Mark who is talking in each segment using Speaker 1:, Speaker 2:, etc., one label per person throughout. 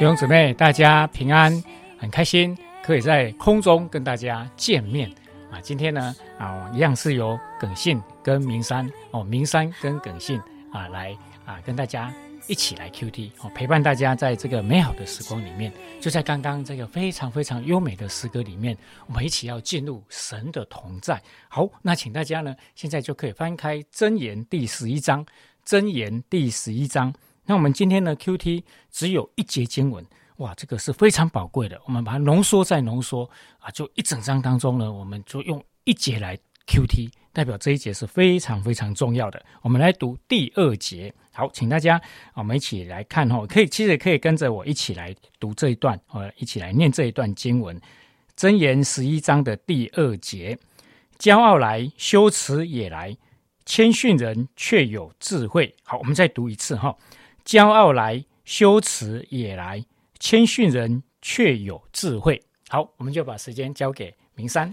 Speaker 1: 弟兄姊妹，大家平安，很开心可以在空中跟大家见面啊！今天呢啊，一样是由耿信跟明山哦，明山跟耿信啊来啊跟大家一起来 Q T 哦，陪伴大家在这个美好的时光里面。就在刚刚这个非常非常优美的诗歌里面，我们一起要进入神的同在。好，那请大家呢现在就可以翻开箴言第十一章，箴言第十一章。那我们今天呢，Q T 只有一节经文，哇，这个是非常宝贵的。我们把它浓缩再浓缩啊，就一整章当中呢，我们就用一节来 Q T，代表这一节是非常非常重要的。我们来读第二节，好，请大家我们一起来看哈，可以其实可以跟着我一起来读这一段，呃，一起来念这一段经文，箴言十一章的第二节：骄傲来，羞耻也来；谦逊人却有智慧。好，我们再读一次哈。骄傲来，羞耻也来；谦逊人却有智慧。好，我们就把时间交给明山。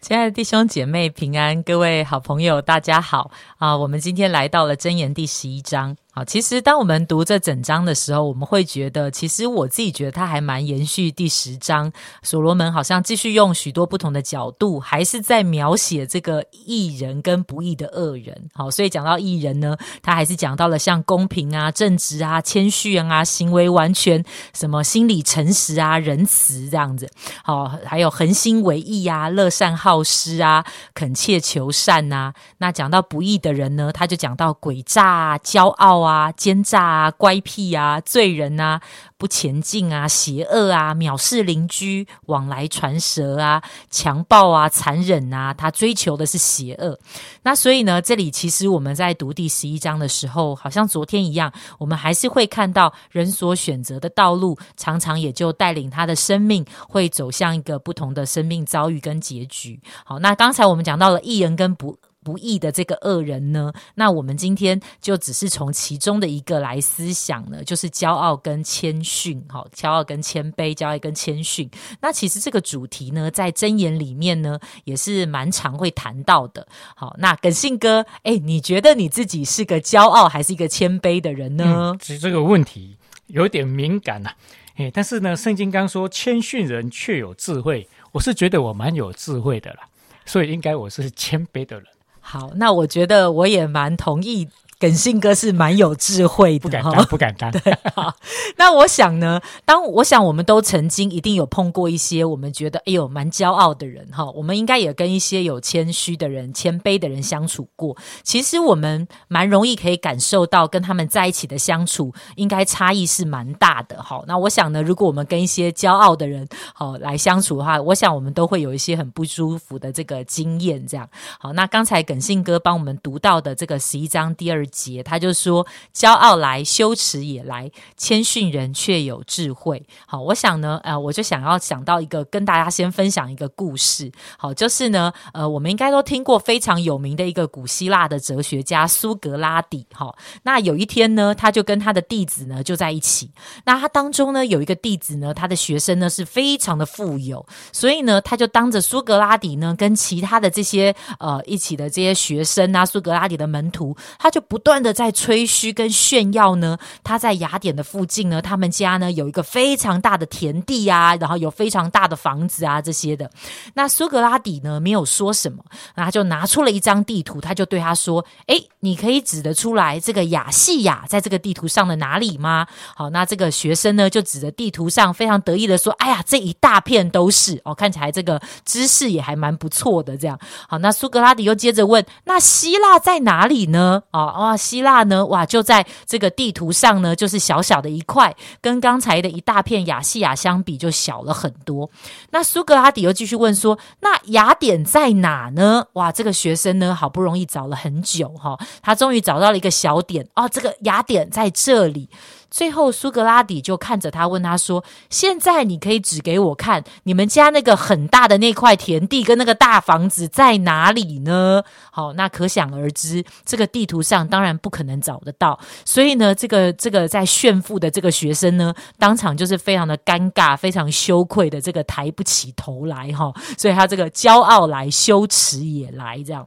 Speaker 2: 亲爱的弟兄姐妹平安，各位好朋友大家好啊！我们今天来到了箴言第十一章。其实当我们读这整章的时候，我们会觉得，其实我自己觉得它还蛮延续第十章。所罗门好像继续用许多不同的角度，还是在描写这个义人跟不义的恶人。好，所以讲到义人呢，他还是讲到了像公平啊、正直啊、谦虚啊、行为完全、什么心理诚实啊、仁慈这样子。好，还有恒心为义啊、乐善好施啊、恳切求善呐。那讲到不义的人呢，他就讲到诡诈啊、骄傲啊。啊，奸诈啊，乖僻啊，罪人啊，不前进啊，邪恶啊，藐视邻居，往来传舌啊，强暴啊，残忍啊，他追求的是邪恶。那所以呢，这里其实我们在读第十一章的时候，好像昨天一样，我们还是会看到人所选择的道路，常常也就带领他的生命会走向一个不同的生命遭遇跟结局。好，那刚才我们讲到了艺人跟不。不义的这个恶人呢？那我们今天就只是从其中的一个来思想呢，就是骄傲跟谦逊。好，骄傲跟谦卑，骄傲跟谦逊。那其实这个主题呢，在箴言里面呢，也是蛮常会谈到的。好，那耿信哥，哎，你觉得你自己是个骄傲还是一个谦卑的人呢？
Speaker 1: 其实这个问题有点敏感呐。哎，但是呢，圣经刚说谦逊人却有智慧，我是觉得我蛮有智慧的啦，所以应该我是谦卑的人。
Speaker 2: 好，那我觉得我也蛮同意。耿信哥是蛮有智慧的，
Speaker 1: 不敢当，不敢当。
Speaker 2: 对，好。那我想呢，当我想我们都曾经一定有碰过一些我们觉得哎呦蛮骄傲的人哈，我们应该也跟一些有谦虚的人、谦卑的人相处过。其实我们蛮容易可以感受到跟他们在一起的相处，应该差异是蛮大的哈。那我想呢，如果我们跟一些骄傲的人好来相处的话，我想我们都会有一些很不舒服的这个经验。这样好，那刚才耿信哥帮我们读到的这个十一章第二。节他就说：“骄傲来，羞耻也来；谦逊人却有智慧。”好，我想呢，呃，我就想要想到一个，跟大家先分享一个故事。好，就是呢，呃，我们应该都听过非常有名的一个古希腊的哲学家苏格拉底。哈，那有一天呢，他就跟他的弟子呢就在一起。那他当中呢有一个弟子呢，他的学生呢是非常的富有，所以呢，他就当着苏格拉底呢跟其他的这些呃一起的这些学生啊，苏格拉底的门徒，他就不。不断的在吹嘘跟炫耀呢，他在雅典的附近呢，他们家呢有一个非常大的田地啊，然后有非常大的房子啊这些的。那苏格拉底呢没有说什么，那他就拿出了一张地图，他就对他说：“哎，你可以指得出来这个亚细亚在这个地图上的哪里吗？”好，那这个学生呢就指着地图上，非常得意的说：“哎呀，这一大片都是哦，看起来这个知识也还蛮不错的。”这样好，那苏格拉底又接着问：“那希腊在哪里呢？”哦哦。哇，希腊呢？哇，就在这个地图上呢，就是小小的一块，跟刚才的一大片亚细亚相比，就小了很多。那苏格拉底又继续问说：“那雅典在哪呢？”哇，这个学生呢，好不容易找了很久哈，他终于找到了一个小点哦，这个雅典在这里。最后，苏格拉底就看着他，问他说：“现在你可以指给我看，你们家那个很大的那块田地跟那个大房子在哪里呢？”好，那可想而知，这个地图上当然不可能找得到。所以呢，这个这个在炫富的这个学生呢，当场就是非常的尴尬，非常羞愧的这个抬不起头来哈。所以他这个骄傲来，羞耻也来，这样。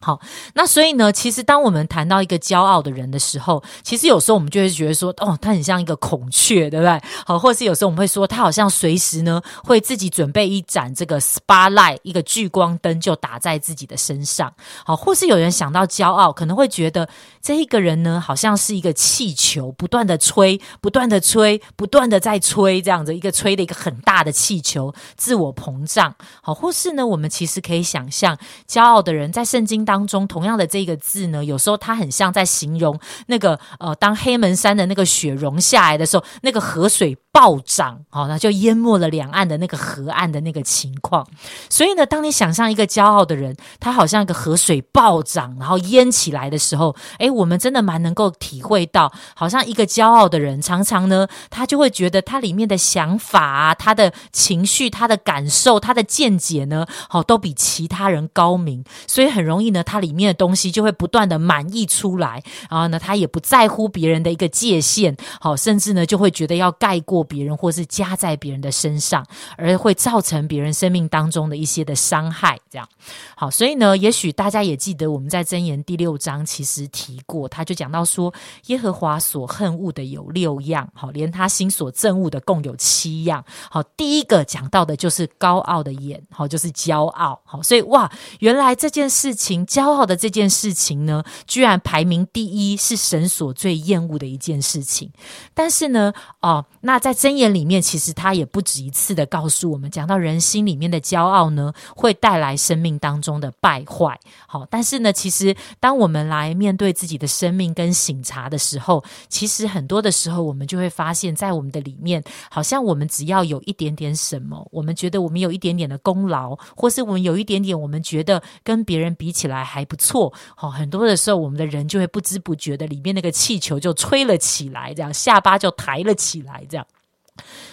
Speaker 2: 好，那所以呢，其实当我们谈到一个骄傲的人的时候，其实有时候我们就会觉得说，哦，他很像一个孔雀，对不对？好，或是有时候我们会说，他好像随时呢会自己准备一盏这个 spotlight，一个聚光灯就打在自己的身上。好，或是有人想到骄傲，可能会觉得这一个人呢，好像是一个气球，不断的吹，不断的吹，不断的在吹，这样子一个吹的一个很大的气球，自我膨胀。好，或是呢，我们其实可以想象，骄傲的人在圣经。当中同样的这个字呢，有时候它很像在形容那个呃，当黑门山的那个雪融下来的时候，那个河水暴涨，好，那就淹没了两岸的那个河岸的那个情况。所以呢，当你想象一个骄傲的人，他好像一个河水暴涨，然后淹起来的时候，诶，我们真的蛮能够体会到，好像一个骄傲的人，常常呢，他就会觉得他里面的想法啊，他的情绪、他的感受、他的见解呢，好，都比其他人高明，所以很容易呢。它里面的东西就会不断的满溢出来，然后呢，他也不在乎别人的一个界限，好，甚至呢就会觉得要盖过别人，或是加在别人的身上，而会造成别人生命当中的一些的伤害。这样，好，所以呢，也许大家也记得我们在箴言第六章其实提过，他就讲到说，耶和华所恨恶的有六样，好，连他心所憎恶的共有七样。好，第一个讲到的就是高傲的眼，好，就是骄傲。好，所以哇，原来这件事情。骄傲的这件事情呢，居然排名第一，是神所最厌恶的一件事情。但是呢，哦，那在在箴言里面，其实他也不止一次的告诉我们，讲到人心里面的骄傲呢，会带来生命当中的败坏。好，但是呢，其实当我们来面对自己的生命跟醒察的时候，其实很多的时候，我们就会发现，在我们的里面，好像我们只要有一点点什么，我们觉得我们有一点点的功劳，或是我们有一点点，我们觉得跟别人比起来。还不错，好，很多的时候，我们的人就会不知不觉的，里面那个气球就吹了起来，这样下巴就抬了起来，这样。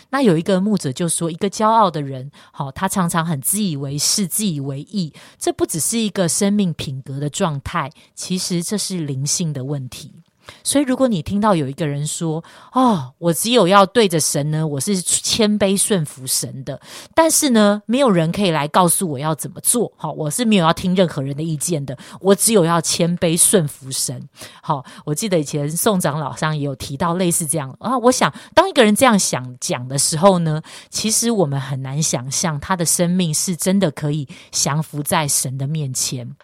Speaker 2: 那有一个牧者就说，一个骄傲的人，好，他常常很自以为是、自以为意，这不只是一个生命品格的状态，其实这是灵性的问题。所以，如果你听到有一个人说：“哦，我只有要对着神呢，我是谦卑顺服神的。”但是呢，没有人可以来告诉我要怎么做。好，我是没有要听任何人的意见的。我只有要谦卑顺服神。好，我记得以前宋长老上也有提到类似这样啊。我想，当一个人这样想讲的时候呢，其实我们很难想象他的生命是真的可以降服在神的面前。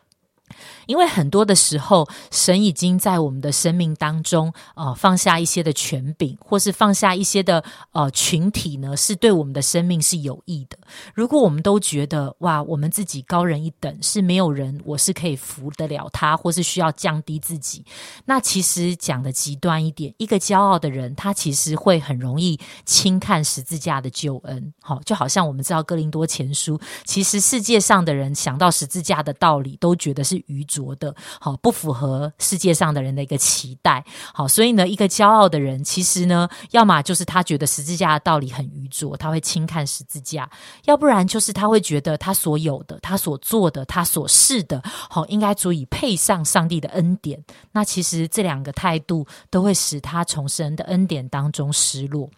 Speaker 2: 因为很多的时候，神已经在我们的生命当中，呃，放下一些的权柄，或是放下一些的呃群体呢，是对我们的生命是有益的。如果我们都觉得哇，我们自己高人一等，是没有人我是可以服得了他，或是需要降低自己，那其实讲的极端一点，一个骄傲的人，他其实会很容易轻看十字架的救恩。好，就好像我们知道哥林多前书，其实世界上的人想到十字架的道理，都觉得是愚。拙的，好不符合世界上的人的一个期待，好，所以呢，一个骄傲的人，其实呢，要么就是他觉得十字架的道理很愚拙，他会轻看十字架；要不然就是他会觉得他所有的、他所做的、他所示的，好，应该足以配上上帝的恩典。那其实这两个态度都会使他从神的恩典当中失落。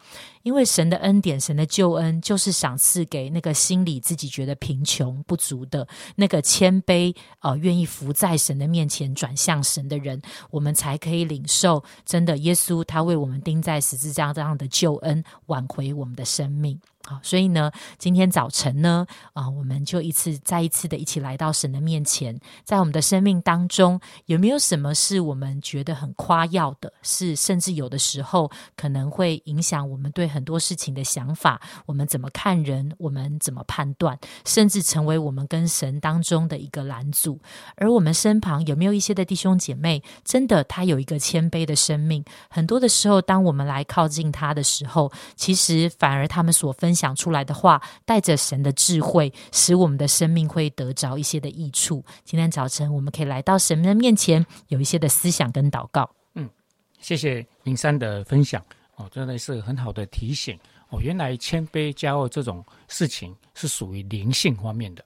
Speaker 2: 因为神的恩典、神的救恩，就是赏赐给那个心里自己觉得贫穷不足的那个谦卑呃，愿意伏在神的面前转向神的人，我们才可以领受真的耶稣他为我们钉在十字架这样的救恩，挽回我们的生命。好，所以呢，今天早晨呢，啊，我们就一次再一次的一起来到神的面前，在我们的生命当中，有没有什么是我们觉得很夸耀的？是甚至有的时候可能会影响我们对很多事情的想法，我们怎么看人，我们怎么判断，甚至成为我们跟神当中的一个拦阻。而我们身旁有没有一些的弟兄姐妹，真的他有一个谦卑的生命？很多的时候，当我们来靠近他的时候，其实反而他们所分。分享出来的话，带着神的智慧，使我们的生命会得着一些的益处。今天早晨，我们可以来到神的面前，有一些的思想跟祷告。
Speaker 1: 嗯，谢谢明山的分享哦，真的是很好的提醒哦。原来谦卑骄傲这种事情是属于灵性方面的，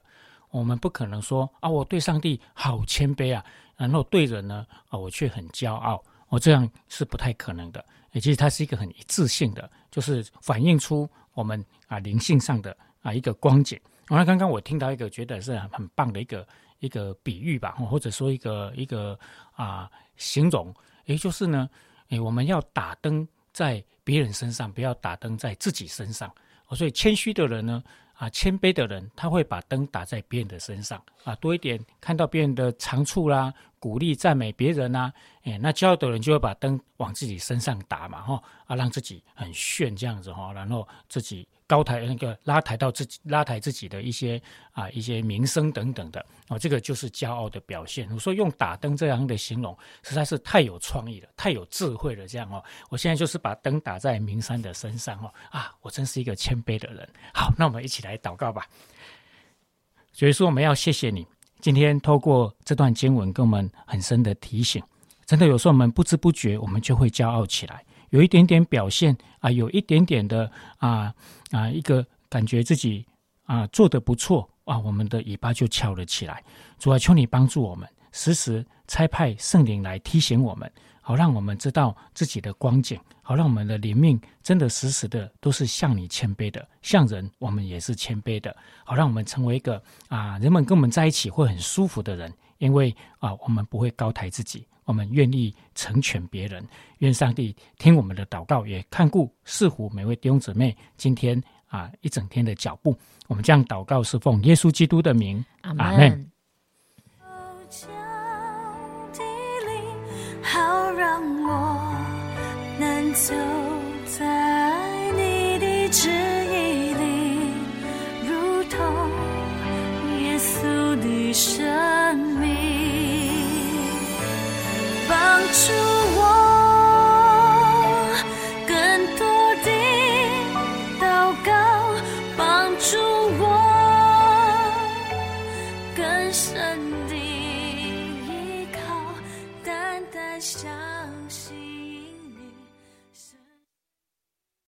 Speaker 1: 我们不可能说啊，我对上帝好谦卑啊，然后对人呢啊，我却很骄傲，我这样是不太可能的。也其实它是一个很一致性的，就是反映出。我们啊灵性上的啊一个光景。那刚刚我听到一个觉得是很棒的一个一个比喻吧，或者说一个一个啊形容，也就是呢，诶，我们要打灯在别人身上，不要打灯在自己身上。所以谦虚的人呢，啊，谦卑的人，他会把灯打在别人的身上，啊，多一点看到别人的长处啦，鼓励赞美别人呐，哎，那骄傲的人就会把灯往自己身上打嘛，哈，啊，让自己很炫这样子哈，然后自己。高抬那个拉抬到自己拉抬自己的一些啊一些名声等等的哦，这个就是骄傲的表现。我说用打灯这样的形容，实在是太有创意了，太有智慧了。这样哦，我现在就是把灯打在明山的身上哦啊，我真是一个谦卑的人。好，那我们一起来祷告吧。所以说，我们要谢谢你今天透过这段经文跟我们很深的提醒。真的有时候我们不知不觉，我们就会骄傲起来。有一点点表现啊，有一点点的啊啊，一个感觉自己啊做的不错啊，我们的尾巴就翘了起来。主啊，求你帮助我们，时时差派圣灵来提醒我们，好让我们知道自己的光景，好让我们的灵命真的时时的都是向你谦卑的，向人我们也是谦卑的，好让我们成为一个啊人们跟我们在一起会很舒服的人，因为啊我们不会高抬自己。我们愿意成全别人，愿上帝听我们的祷告，也看顾似乎每位弟兄姊妹今天啊一整天的脚步。我们这样祷告是奉耶稣基督的名，
Speaker 3: 阿门。让我能走在你的指引里，如同耶稣的生命。帮助